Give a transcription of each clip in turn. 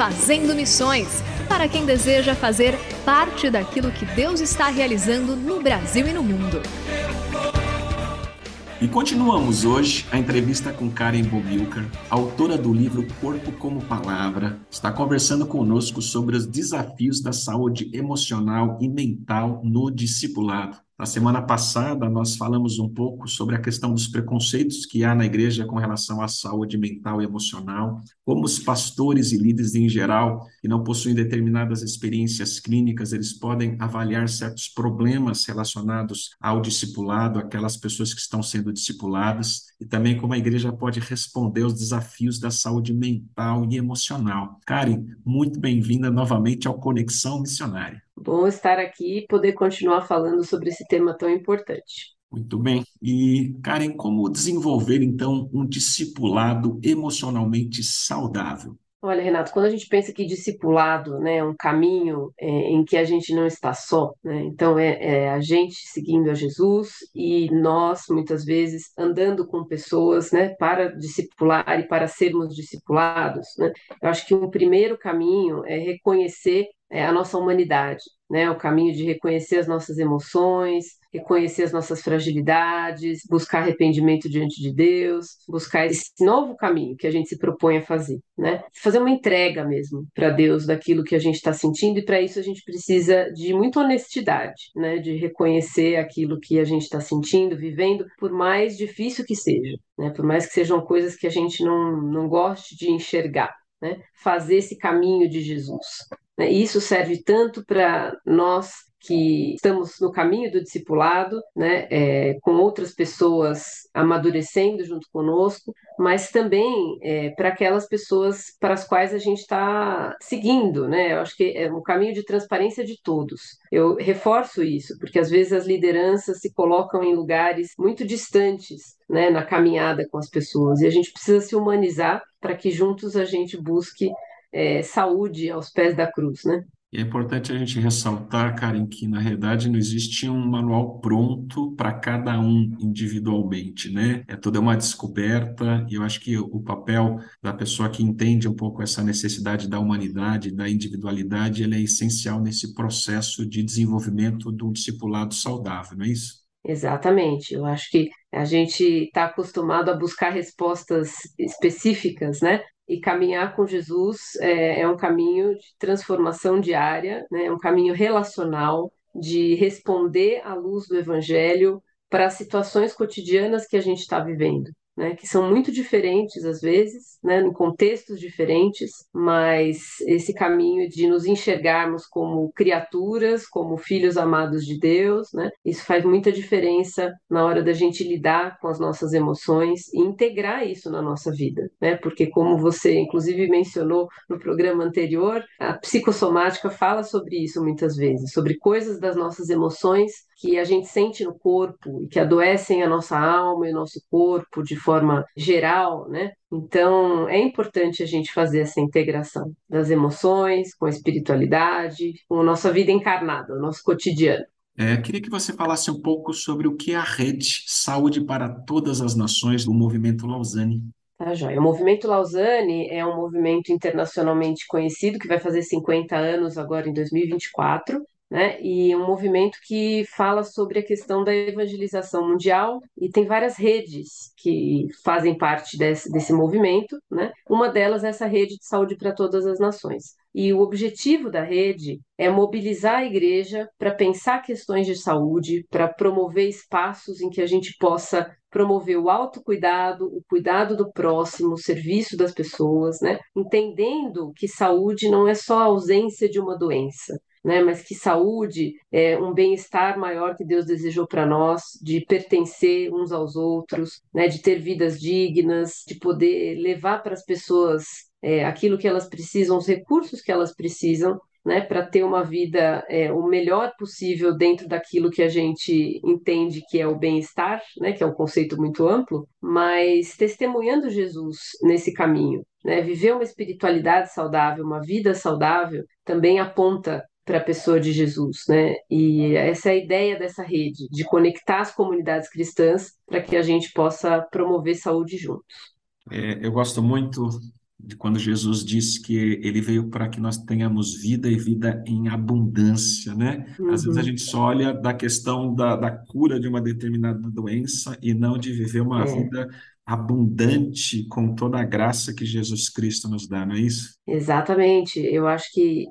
Fazendo Missões para quem deseja fazer parte daquilo que Deus está realizando no Brasil e no mundo. E continuamos hoje a entrevista com Karen Bobilker, autora do livro Corpo como Palavra. Está conversando conosco sobre os desafios da saúde emocional e mental no discipulado. Na semana passada, nós falamos um pouco sobre a questão dos preconceitos que há na igreja com relação à saúde mental e emocional, como os pastores e líderes em geral, que não possuem determinadas experiências clínicas, eles podem avaliar certos problemas relacionados ao discipulado, aquelas pessoas que estão sendo discipuladas, e também como a igreja pode responder aos desafios da saúde mental e emocional. Karen, muito bem-vinda novamente ao Conexão Missionária. Bom estar aqui e poder continuar falando sobre esse tema tão importante. Muito bem. E, Karen, como desenvolver, então, um discipulado emocionalmente saudável? Olha, Renato, quando a gente pensa que discipulado né, é um caminho é, em que a gente não está só, né? então é, é, a gente seguindo a Jesus e nós, muitas vezes, andando com pessoas né, para discipular e para sermos discipulados. Né? Eu acho que um primeiro caminho é reconhecer é, a nossa humanidade, né? O caminho de reconhecer as nossas emoções, reconhecer as nossas fragilidades, buscar arrependimento diante de Deus, buscar esse novo caminho que a gente se propõe a fazer, né? Fazer uma entrega mesmo para Deus daquilo que a gente está sentindo e para isso a gente precisa de muita honestidade, né? De reconhecer aquilo que a gente está sentindo, vivendo, por mais difícil que seja, né? Por mais que sejam coisas que a gente não, não goste de enxergar. Né, fazer esse caminho de Jesus. Né? E isso serve tanto para nós que estamos no caminho do discipulado, né, é, com outras pessoas amadurecendo junto conosco, mas também é, para aquelas pessoas para as quais a gente está seguindo, né? Eu acho que é um caminho de transparência de todos. Eu reforço isso, porque às vezes as lideranças se colocam em lugares muito distantes, né, na caminhada com as pessoas, e a gente precisa se humanizar para que juntos a gente busque é, saúde aos pés da cruz, né? E é importante a gente ressaltar, Karen, que na realidade não existe um manual pronto para cada um individualmente, né? É toda uma descoberta, e eu acho que o papel da pessoa que entende um pouco essa necessidade da humanidade, da individualidade, ele é essencial nesse processo de desenvolvimento do discipulado saudável, não é isso? Exatamente. Eu acho que a gente está acostumado a buscar respostas específicas, né? E caminhar com Jesus é, é um caminho de transformação diária, né? é um caminho relacional, de responder à luz do Evangelho para as situações cotidianas que a gente está vivendo né, que são muito diferentes às vezes, né, em contextos diferentes, mas esse caminho de nos enxergarmos como criaturas, como filhos amados de Deus, né, isso faz muita diferença na hora da gente lidar com as nossas emoções e integrar isso na nossa vida, né, porque como você inclusive mencionou no programa anterior, a psicossomática fala sobre isso muitas vezes, sobre coisas das nossas emoções que a gente sente no corpo e que adoecem a nossa alma e o nosso corpo de forma geral, né? Então, é importante a gente fazer essa integração das emoções com a espiritualidade, com a nossa vida encarnada, o nosso cotidiano. É, queria que você falasse um pouco sobre o que é a rede Saúde para Todas as Nações do Movimento Lausanne. Tá, joia. O Movimento Lausanne é um movimento internacionalmente conhecido que vai fazer 50 anos agora em 2024 né? E um movimento que fala sobre a questão da evangelização mundial e tem várias redes que fazem parte desse, desse movimento, né? Uma delas é essa rede de saúde para todas as nações. E o objetivo da rede é mobilizar a igreja para pensar questões de saúde, para promover espaços em que a gente possa promover o autocuidado, o cuidado do próximo, o serviço das pessoas, né? Entendendo que saúde não é só a ausência de uma doença, né? Mas que saúde é um bem-estar maior que Deus desejou para nós, de pertencer uns aos outros, né? De ter vidas dignas, de poder levar para as pessoas é, aquilo que elas precisam, os recursos que elas precisam, né, para ter uma vida é, o melhor possível dentro daquilo que a gente entende que é o bem-estar, né, que é um conceito muito amplo, mas testemunhando Jesus nesse caminho. Né, viver uma espiritualidade saudável, uma vida saudável, também aponta para a pessoa de Jesus, né? E essa é a ideia dessa rede, de conectar as comunidades cristãs para que a gente possa promover saúde juntos. É, eu gosto muito de quando Jesus disse que ele veio para que nós tenhamos vida e vida em abundância, né? Uhum. Às vezes a uhum. gente só olha da questão da, da cura de uma determinada doença e não de viver uma é. vida abundante com toda a graça que Jesus Cristo nos dá, não é isso? Exatamente. Eu acho que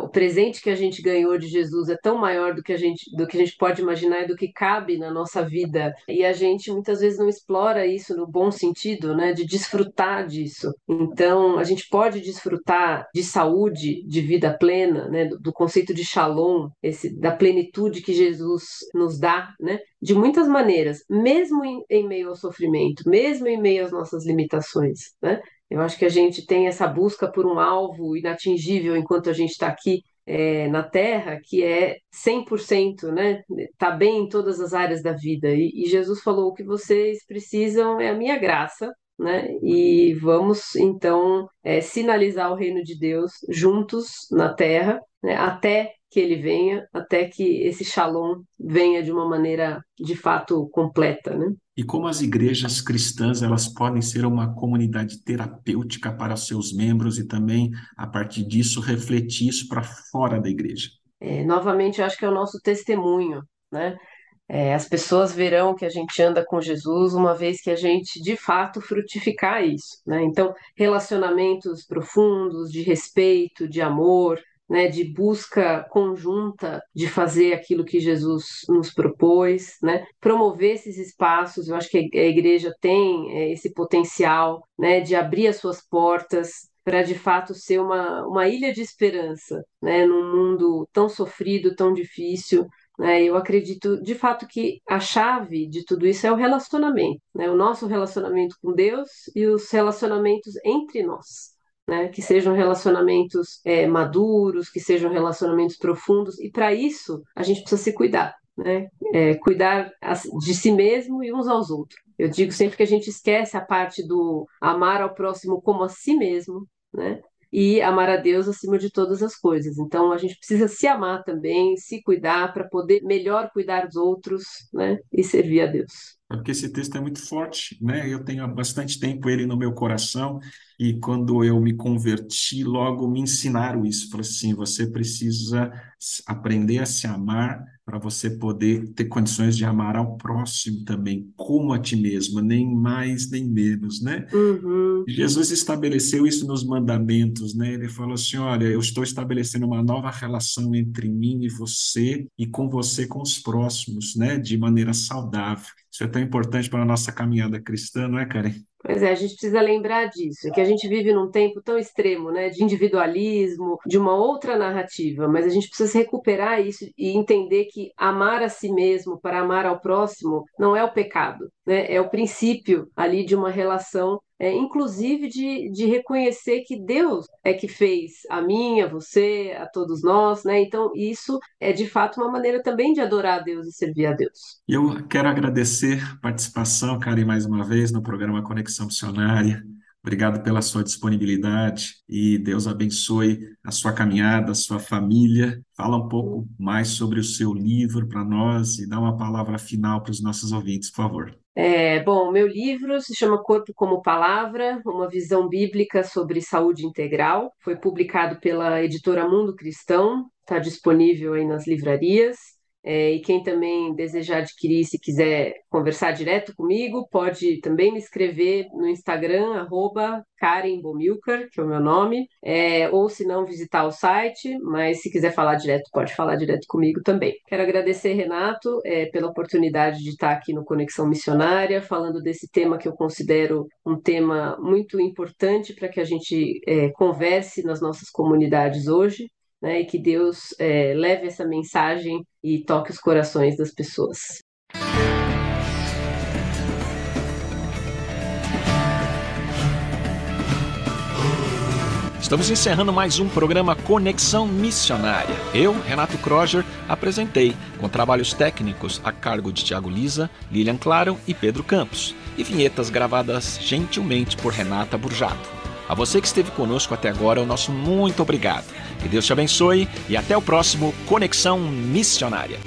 o presente que a gente ganhou de Jesus é tão maior do que a gente do que a gente pode imaginar e do que cabe na nossa vida. E a gente muitas vezes não explora isso no bom sentido, né, de desfrutar disso. Então, a gente pode desfrutar de saúde, de vida plena, né, do, do conceito de shalom, esse da plenitude que Jesus nos dá, né, de muitas maneiras, mesmo em, em meio ao sofrimento, mesmo em meio às nossas limitações, né? Eu acho que a gente tem essa busca por um alvo inatingível enquanto a gente está aqui é, na Terra, que é 100%, né? Tá bem em todas as áreas da vida. E, e Jesus falou: o que vocês precisam é a minha graça, né? E vamos então é, sinalizar o reino de Deus juntos na Terra, né? até que ele venha, até que esse shalom venha de uma maneira de fato completa, né? E como as igrejas cristãs elas podem ser uma comunidade terapêutica para seus membros e também a partir disso refletir isso para fora da igreja? É, novamente, eu acho que é o nosso testemunho, né? É, as pessoas verão que a gente anda com Jesus uma vez que a gente de fato frutificar isso, né? Então, relacionamentos profundos, de respeito, de amor, né, de busca conjunta de fazer aquilo que Jesus nos propôs, né, promover esses espaços. Eu acho que a igreja tem é, esse potencial né, de abrir as suas portas para de fato ser uma, uma ilha de esperança, né, num mundo tão sofrido, tão difícil. Né, eu acredito de fato que a chave de tudo isso é o relacionamento, né, o nosso relacionamento com Deus e os relacionamentos entre nós né? Que sejam relacionamentos é, maduros, que sejam relacionamentos profundos, e para isso a gente precisa se cuidar, né? É, cuidar de si mesmo e uns aos outros. Eu digo sempre que a gente esquece a parte do amar ao próximo como a si mesmo, né? E amar a Deus acima de todas as coisas. Então a gente precisa se amar também, se cuidar para poder melhor cuidar dos outros, né? E servir a Deus. É porque esse texto é muito forte, né? Eu tenho há bastante tempo ele no meu coração e quando eu me converti, logo me ensinaram isso. Falaram assim: você precisa aprender a se amar para você poder ter condições de amar ao próximo também, como a ti mesmo, nem mais nem menos, né? Uhum. Jesus estabeleceu isso nos mandamentos, né? Ele falou assim: olha, eu estou estabelecendo uma nova relação entre mim e você e com você com os próximos, né? De maneira saudável. Isso é tão importante para a nossa caminhada cristã, não é, Karen? Pois é, a gente precisa lembrar disso, que a gente vive num tempo tão extremo, né, de individualismo, de uma outra narrativa, mas a gente precisa recuperar isso e entender que amar a si mesmo para amar ao próximo não é o pecado, né, é o princípio ali de uma relação é, inclusive de, de reconhecer que Deus é que fez a mim, a você, a todos nós, né? Então, isso é de fato uma maneira também de adorar a Deus e servir a Deus. Eu quero agradecer a participação, Karen, mais uma vez no programa Conexão Missionária. Obrigado pela sua disponibilidade e Deus abençoe a sua caminhada, a sua família. Fala um pouco mais sobre o seu livro para nós e dá uma palavra final para os nossos ouvintes, por favor. É, bom, meu livro se chama Corpo como Palavra, uma visão bíblica sobre saúde integral. Foi publicado pela editora Mundo Cristão, está disponível aí nas livrarias. É, e quem também desejar adquirir, se quiser conversar direto comigo, pode também me escrever no Instagram, arroba Karen que é o meu nome, é, ou se não, visitar o site, mas se quiser falar direto, pode falar direto comigo também. Quero agradecer, Renato, é, pela oportunidade de estar aqui no Conexão Missionária, falando desse tema que eu considero um tema muito importante para que a gente é, converse nas nossas comunidades hoje né, e que Deus é, leve essa mensagem e toque os corações das pessoas. Estamos encerrando mais um programa Conexão Missionária. Eu, Renato Kroger, apresentei, com trabalhos técnicos a cargo de Tiago Lisa, Lilian Claro e Pedro Campos, e vinhetas gravadas gentilmente por Renata Burjato. A você que esteve conosco até agora, o nosso muito obrigado. Que Deus te abençoe e até o próximo Conexão Missionária.